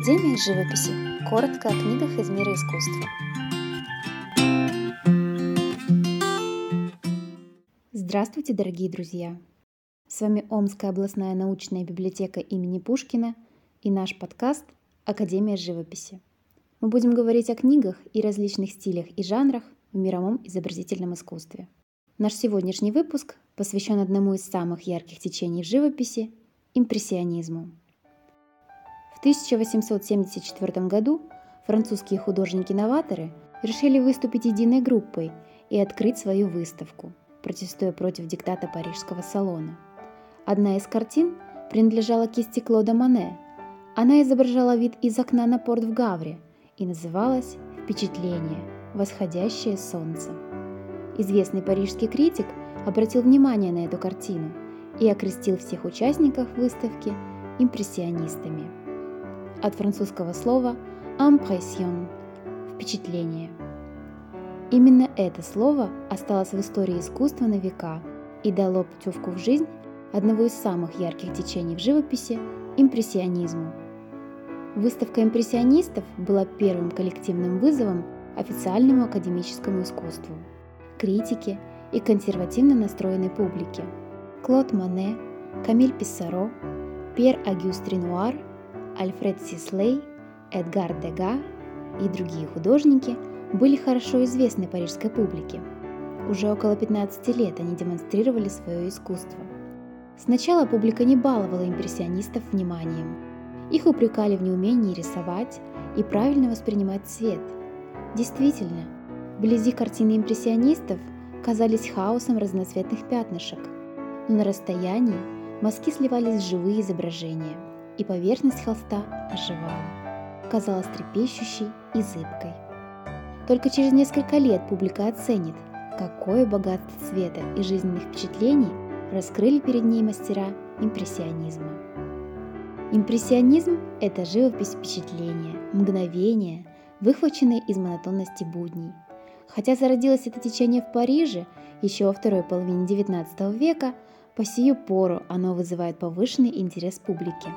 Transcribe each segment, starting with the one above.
Академия живописи. Коротко о книгах из мира искусства. Здравствуйте, дорогие друзья! С вами Омская областная научная библиотека имени Пушкина и наш подкаст «Академия живописи». Мы будем говорить о книгах и различных стилях и жанрах в мировом изобразительном искусстве. Наш сегодняшний выпуск посвящен одному из самых ярких течений живописи – импрессионизму. В 1874 году французские художники-новаторы решили выступить единой группой и открыть свою выставку, протестуя против диктата Парижского салона – Одна из картин принадлежала кисти Клода Мане. Она изображала вид из окна на порт в Гавре и называлась «Впечатление. Восходящее солнце». Известный парижский критик обратил внимание на эту картину и окрестил всех участников выставки импрессионистами. От французского слова «impression» – «впечатление». Именно это слово осталось в истории искусства на века и дало путевку в жизнь одного из самых ярких течений в живописи – импрессионизму. Выставка импрессионистов была первым коллективным вызовом официальному академическому искусству, критике и консервативно настроенной публике. Клод Мане, Камиль Писсаро, Пьер Агюст Ренуар, Альфред Сислей, Эдгар Дега и другие художники были хорошо известны парижской публике. Уже около 15 лет они демонстрировали свое искусство – Сначала публика не баловала импрессионистов вниманием. Их упрекали в неумении рисовать и правильно воспринимать цвет. Действительно, вблизи картины импрессионистов казались хаосом разноцветных пятнышек, но на расстоянии мазки сливались в живые изображения, и поверхность холста оживала, казалась трепещущей и зыбкой. Только через несколько лет публика оценит, какое богатство цвета и жизненных впечатлений раскрыли перед ней мастера импрессионизма. Импрессионизм – это живопись впечатления, мгновения, выхваченные из монотонности будней. Хотя зародилось это течение в Париже еще во второй половине XIX века, по сию пору оно вызывает повышенный интерес публики.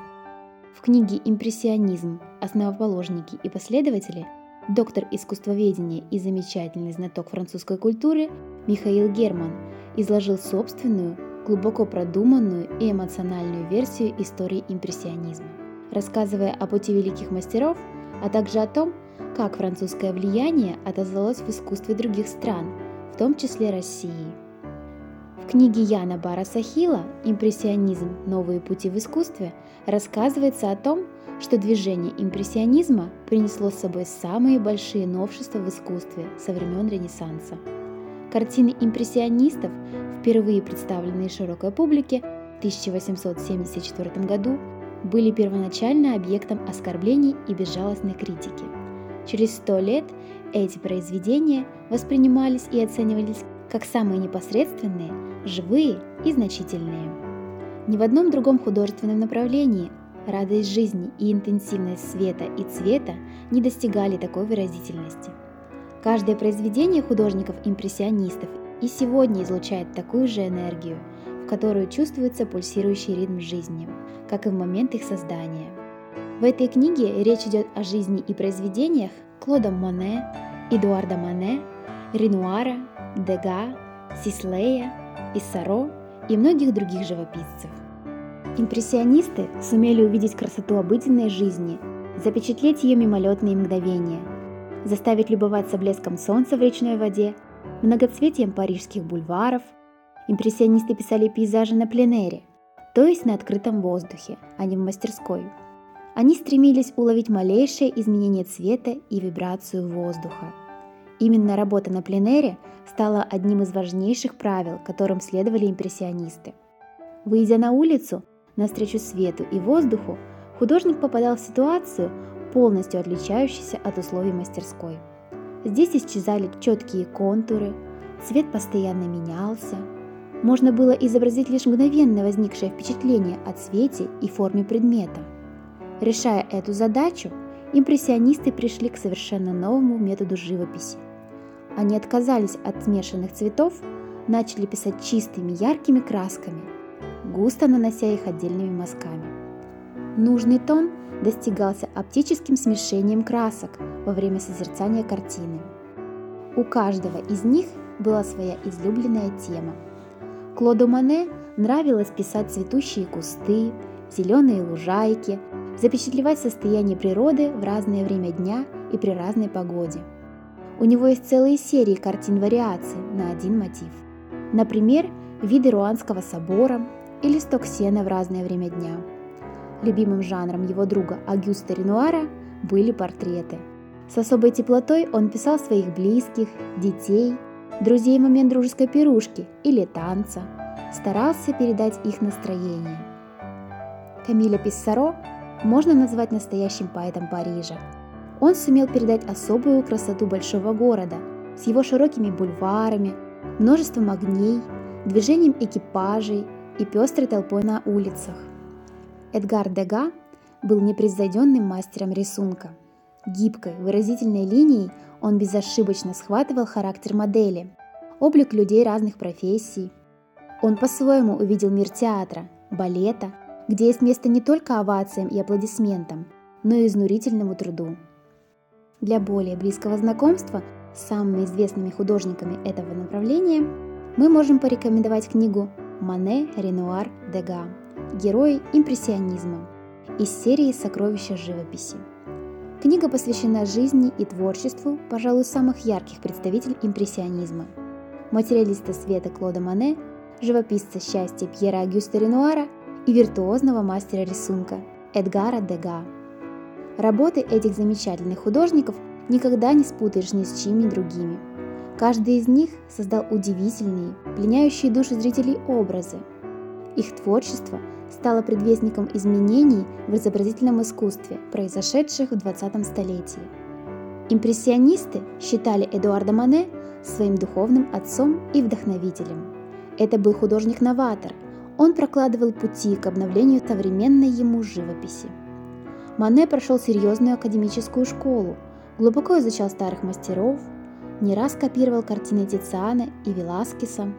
В книге «Импрессионизм. Основоположники и последователи» доктор искусствоведения и замечательный знаток французской культуры Михаил Герман изложил собственную глубоко продуманную и эмоциональную версию истории импрессионизма, рассказывая о пути великих мастеров, а также о том, как французское влияние отозвалось в искусстве других стран, в том числе России. В книге Яна Бара Сахила «Импрессионизм. Новые пути в искусстве» рассказывается о том, что движение импрессионизма принесло с собой самые большие новшества в искусстве со времен Ренессанса. Картины импрессионистов впервые представленные широкой публике в 1874 году, были первоначально объектом оскорблений и безжалостной критики. Через сто лет эти произведения воспринимались и оценивались как самые непосредственные, живые и значительные. Ни в одном другом художественном направлении радость жизни и интенсивность света и цвета не достигали такой выразительности. Каждое произведение художников-импрессионистов и сегодня излучает такую же энергию, в которую чувствуется пульсирующий ритм жизни, как и в момент их создания. В этой книге речь идет о жизни и произведениях Клода Моне, Эдуарда Моне, Ренуара, Дега, Сислея, Иссаро и многих других живописцев. Импрессионисты сумели увидеть красоту обыденной жизни, запечатлеть ее мимолетные мгновения, заставить любоваться блеском солнца в речной воде многоцветием парижских бульваров. Импрессионисты писали пейзажи на пленэре, то есть на открытом воздухе, а не в мастерской. Они стремились уловить малейшее изменение цвета и вибрацию воздуха. Именно работа на пленэре стала одним из важнейших правил, которым следовали импрессионисты. Выйдя на улицу, навстречу свету и воздуху, художник попадал в ситуацию, полностью отличающуюся от условий мастерской – Здесь исчезали четкие контуры, цвет постоянно менялся. Можно было изобразить лишь мгновенно возникшее впечатление о цвете и форме предмета. Решая эту задачу, импрессионисты пришли к совершенно новому методу живописи. Они отказались от смешанных цветов, начали писать чистыми яркими красками, густо нанося их отдельными мазками. Нужный тон достигался оптическим смешением красок во время созерцания картины. У каждого из них была своя излюбленная тема. Клоду Мане нравилось писать цветущие кусты, зеленые лужайки, запечатлевать состояние природы в разное время дня и при разной погоде. У него есть целые серии картин-вариаций на один мотив. Например, виды Руанского собора или сток сена в разное время дня. Любимым жанром его друга Агюста Ренуара были портреты. С особой теплотой он писал своих близких, детей, друзей в момент дружеской пирушки или танца, старался передать их настроение. Камиля Писсаро можно назвать настоящим поэтом Парижа. Он сумел передать особую красоту большого города с его широкими бульварами, множеством огней, движением экипажей и пестрой толпой на улицах. Эдгар Дега был непревзойденным мастером рисунка. Гибкой, выразительной линией он безошибочно схватывал характер модели, облик людей разных профессий. Он по-своему увидел мир театра, балета, где есть место не только овациям и аплодисментам, но и изнурительному труду. Для более близкого знакомства с самыми известными художниками этого направления мы можем порекомендовать книгу «Мане, Ренуар, Дега. Герои импрессионизма» из серии «Сокровища живописи». Книга посвящена жизни и творчеству, пожалуй, самых ярких представителей импрессионизма. Материалиста света Клода Мане, живописца счастья Пьера Агюста Ренуара и виртуозного мастера рисунка Эдгара Дега. Работы этих замечательных художников никогда не спутаешь ни с чьими другими. Каждый из них создал удивительные, пленяющие души зрителей образы. Их творчество стало предвестником изменений в изобразительном искусстве, произошедших в 20 столетии. Импрессионисты считали Эдуарда Мане своим духовным отцом и вдохновителем. Это был художник-новатор, он прокладывал пути к обновлению современной ему живописи. Мане прошел серьезную академическую школу, глубоко изучал старых мастеров, не раз копировал картины Тициана и Веласкеса.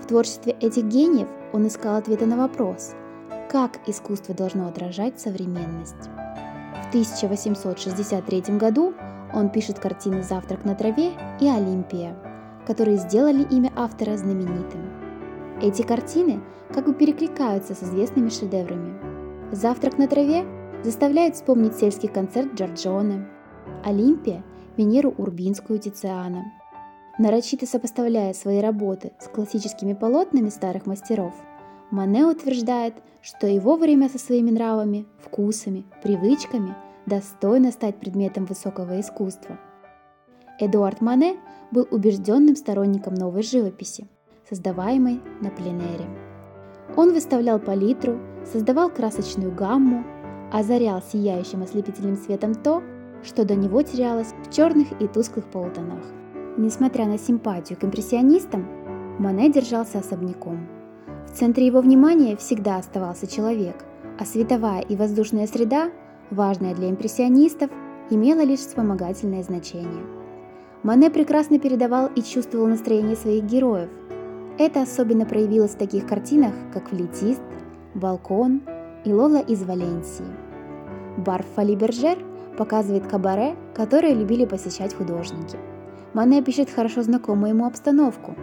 В творчестве этих гениев он искал ответы на вопрос, как искусство должно отражать современность. В 1863 году он пишет картины «Завтрак на траве» и «Олимпия», которые сделали имя автора знаменитым. Эти картины как бы перекликаются с известными шедеврами. «Завтрак на траве» заставляет вспомнить сельский концерт Джорджоне, «Олимпия» – Венеру Урбинскую Тициана. Нарочито сопоставляя свои работы с классическими полотнами старых мастеров, Мане утверждает, что его время со своими нравами, вкусами, привычками достойно стать предметом высокого искусства. Эдуард Мане был убежденным сторонником новой живописи – создаваемой на пленэре. Он выставлял палитру, создавал красочную гамму, озарял сияющим ослепительным светом то, что до него терялось в черных и тусклых полутонах. Несмотря на симпатию к импрессионистам, Мане держался особняком. В центре его внимания всегда оставался человек, а световая и воздушная среда, важная для импрессионистов, имела лишь вспомогательное значение. Мане прекрасно передавал и чувствовал настроение своих героев – это особенно проявилось в таких картинах, как «Флетист», «Балкон» и «Лола из Валенсии». Бар Фали Бержер показывает кабаре, которое любили посещать художники. Мане пишет хорошо знакомую ему обстановку.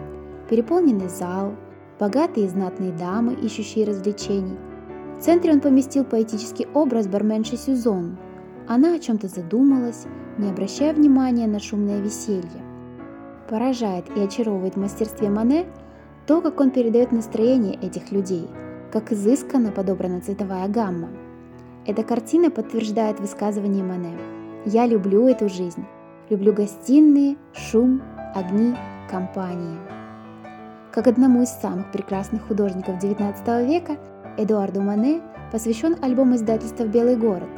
Переполненный зал, богатые и знатные дамы, ищущие развлечений. В центре он поместил поэтический образ барменши Сюзон. Она о чем-то задумалась, не обращая внимания на шумное веселье. Поражает и очаровывает в мастерстве Мане – то, как он передает настроение этих людей, как изысканно подобрана цветовая гамма. Эта картина подтверждает высказывание Мане. «Я люблю эту жизнь. Люблю гостиные, шум, огни, компании». Как одному из самых прекрасных художников XIX века, Эдуарду Мане посвящен альбом издательства «Белый город».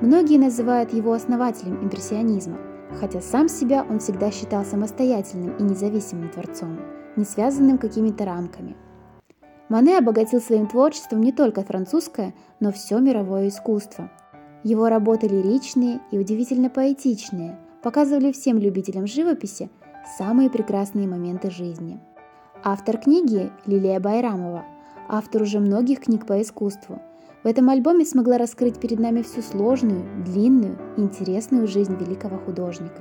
Многие называют его основателем импрессионизма, хотя сам себя он всегда считал самостоятельным и независимым творцом не связанным какими-то рамками. Мане обогатил своим творчеством не только французское, но все мировое искусство. Его работы лиричные и удивительно поэтичные показывали всем любителям живописи самые прекрасные моменты жизни. Автор книги Лилия Байрамова, автор уже многих книг по искусству, В этом альбоме смогла раскрыть перед нами всю сложную, длинную интересную жизнь великого художника,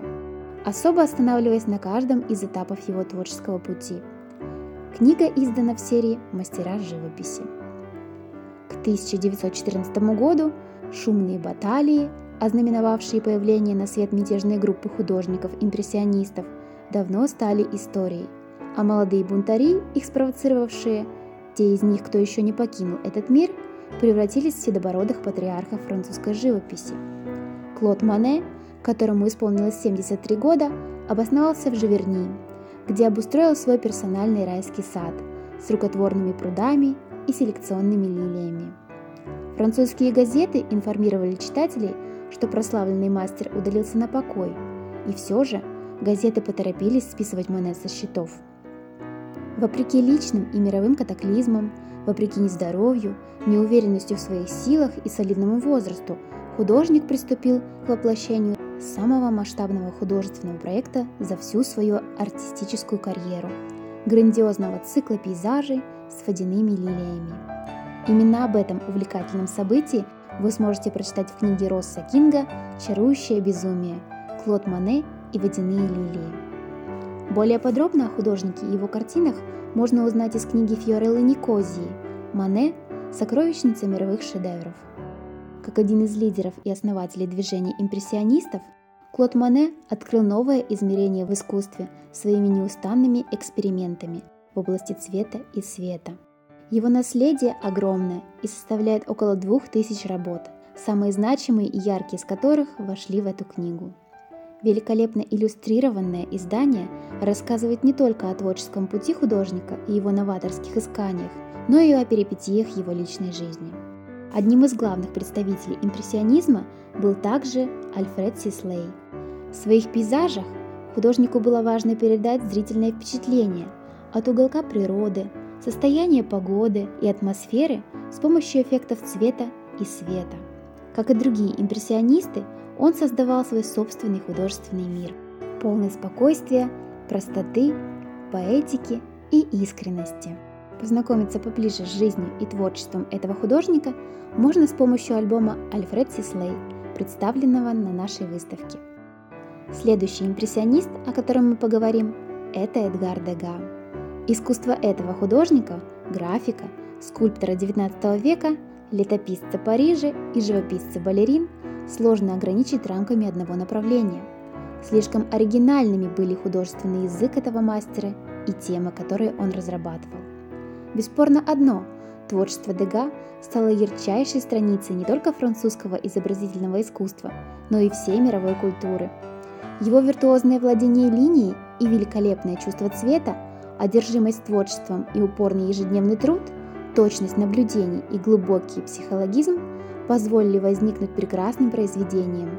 особо останавливаясь на каждом из этапов его творческого пути. Книга издана в серии «Мастера живописи». К 1914 году шумные баталии, ознаменовавшие появление на свет мятежной группы художников-импрессионистов, давно стали историей, а молодые бунтари, их спровоцировавшие, те из них, кто еще не покинул этот мир, превратились в седобородых патриархов французской живописи. Клод Мане, которому исполнилось 73 года, обосновался в Живерни, где обустроил свой персональный райский сад с рукотворными прудами и селекционными лилиями. Французские газеты информировали читателей, что прославленный мастер удалился на покой, и все же газеты поторопились списывать Моне со счетов. Вопреки личным и мировым катаклизмам, вопреки нездоровью, неуверенностью в своих силах и солидному возрасту, художник приступил к воплощению самого масштабного художественного проекта за всю свою артистическую карьеру – грандиозного цикла пейзажей с водяными лилиями. Именно об этом увлекательном событии вы сможете прочитать в книге Росса Кинга «Чарующее безумие. Клод Мане и водяные лилии». Более подробно о художнике и его картинах можно узнать из книги Фьореллы Никозии «Мане. Сокровищница мировых шедевров». Как один из лидеров и основателей движения импрессионистов, Клод Мане открыл новое измерение в искусстве своими неустанными экспериментами в области цвета и света. Его наследие огромное и составляет около двух тысяч работ, самые значимые и яркие из которых вошли в эту книгу. Великолепно иллюстрированное издание рассказывает не только о творческом пути художника и его новаторских исканиях, но и о перипетиях его личной жизни. Одним из главных представителей импрессионизма был также Альфред Сислей. В своих пейзажах художнику было важно передать зрительное впечатление от уголка природы, состояния погоды и атмосферы с помощью эффектов цвета и света. Как и другие импрессионисты, он создавал свой собственный художественный мир, полный спокойствия, простоты, поэтики и искренности. Познакомиться поближе с жизнью и творчеством этого художника можно с помощью альбома «Альфред Сислей», представленного на нашей выставке. Следующий импрессионист, о котором мы поговорим, это Эдгар Дега. Искусство этого художника, графика, скульптора XIX века, летописца Парижа и живописца балерин – сложно ограничить рамками одного направления. Слишком оригинальными были художественный язык этого мастера и темы, которые он разрабатывал. Бесспорно одно – творчество Дега стало ярчайшей страницей не только французского изобразительного искусства, но и всей мировой культуры. Его виртуозное владение линией и великолепное чувство цвета, одержимость творчеством и упорный ежедневный труд, точность наблюдений и глубокий психологизм позволили возникнуть прекрасным произведениям,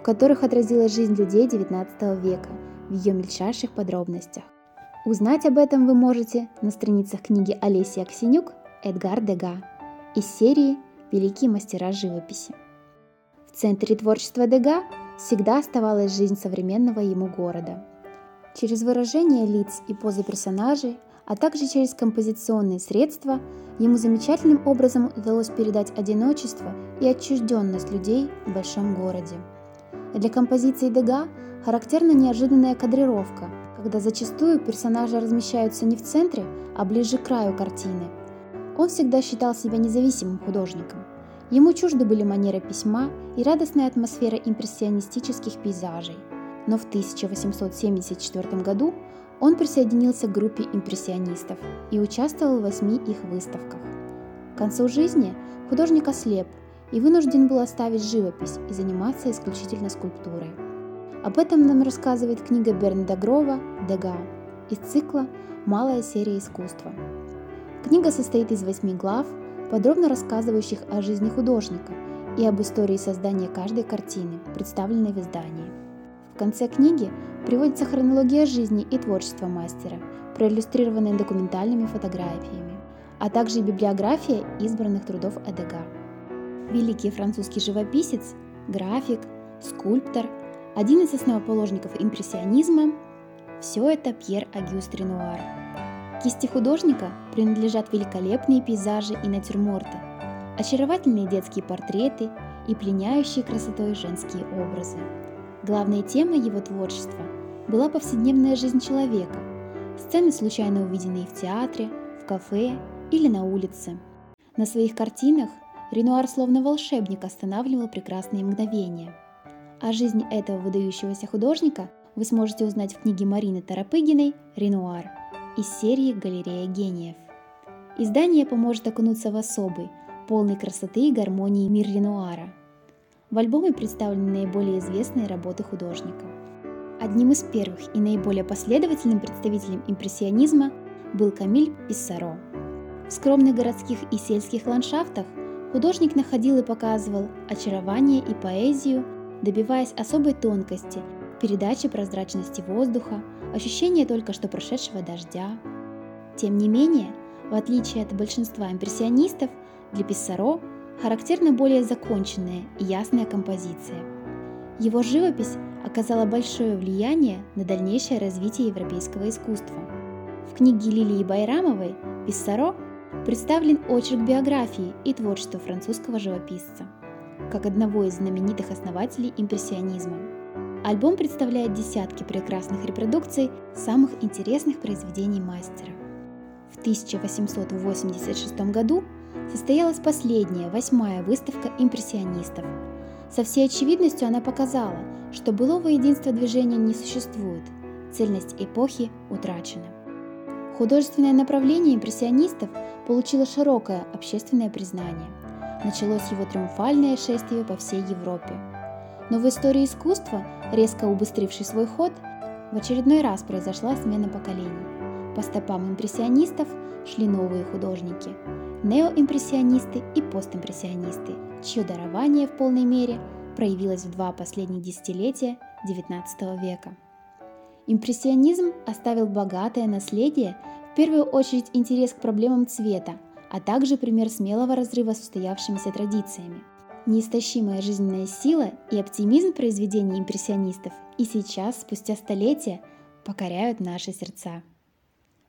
в которых отразилась жизнь людей XIX века в ее мельчайших подробностях. Узнать об этом вы можете на страницах книги Олеси Аксенюк «Эдгар Дега» из серии «Великие мастера живописи». В центре творчества Дега всегда оставалась жизнь современного ему города. Через выражение лиц и позы персонажей а также через композиционные средства, ему замечательным образом удалось передать одиночество и отчужденность людей в большом городе. Для композиции Дега характерна неожиданная кадрировка, когда зачастую персонажи размещаются не в центре, а ближе к краю картины. Он всегда считал себя независимым художником. Ему чужды были манеры письма и радостная атмосфера импрессионистических пейзажей. Но в 1874 году он присоединился к группе импрессионистов и участвовал в восьми их выставках. К концу жизни художник ослеп и вынужден был оставить живопись и заниматься исключительно скульптурой. Об этом нам рассказывает книга Бернда Грова «Дега» из цикла «Малая серия искусства». Книга состоит из восьми глав, подробно рассказывающих о жизни художника и об истории создания каждой картины, представленной в издании. В конце книги приводится хронология жизни и творчества мастера, проиллюстрированная документальными фотографиями, а также библиография избранных трудов Эдега. Великий французский живописец, график, скульптор, один из основоположников импрессионизма – все это Пьер Агюст Ренуар. Кисти художника принадлежат великолепные пейзажи и натюрморты, очаровательные детские портреты и пленяющие красотой женские образы. Главной темой его творчества была повседневная жизнь человека, сцены, случайно увиденные в театре, в кафе или на улице. На своих картинах Ренуар словно волшебник останавливал прекрасные мгновения. А жизнь этого выдающегося художника вы сможете узнать в книге Марины Тарапыгиной «Ренуар» из серии «Галерея гениев». Издание поможет окунуться в особый, полный красоты и гармонии мир Ренуара. В альбоме представлены наиболее известные работы художника. Одним из первых и наиболее последовательным представителем импрессионизма был Камиль Писсаро. В скромных городских и сельских ландшафтах художник находил и показывал очарование и поэзию, добиваясь особой тонкости, передачи прозрачности воздуха, ощущения только что прошедшего дождя. Тем не менее, в отличие от большинства импрессионистов, для Писсаро характерна более законченная и ясная композиция. Его живопись оказала большое влияние на дальнейшее развитие европейского искусства. В книге Лилии Байрамовой Писсаро представлен очерк биографии и творчества французского живописца, как одного из знаменитых основателей импрессионизма. Альбом представляет десятки прекрасных репродукций самых интересных произведений мастера. В 1886 году состоялась последняя, восьмая выставка импрессионистов. Со всей очевидностью она показала, что былого единства движения не существует, цельность эпохи утрачена. Художественное направление импрессионистов получило широкое общественное признание. Началось его триумфальное шествие по всей Европе. Но в истории искусства, резко убыстривший свой ход, в очередной раз произошла смена поколений. По стопам импрессионистов шли новые художники – неоимпрессионисты и постимпрессионисты, чье дарование в полной мере проявилось в два последних десятилетия XIX века. Импрессионизм оставил богатое наследие, в первую очередь интерес к проблемам цвета, а также пример смелого разрыва с устоявшимися традициями. Неистощимая жизненная сила и оптимизм произведений импрессионистов и сейчас, спустя столетия, покоряют наши сердца.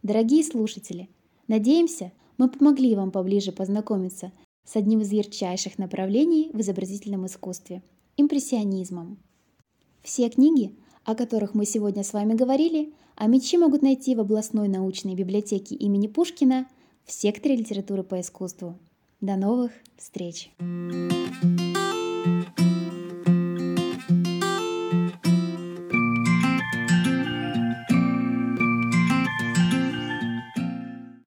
Дорогие слушатели, надеемся, мы помогли вам поближе познакомиться с одним из ярчайших направлений в изобразительном искусстве – импрессионизмом. Все книги, о которых мы сегодня с вами говорили, а мечи могут найти в областной научной библиотеке имени Пушкина в секторе литературы по искусству. До новых встреч!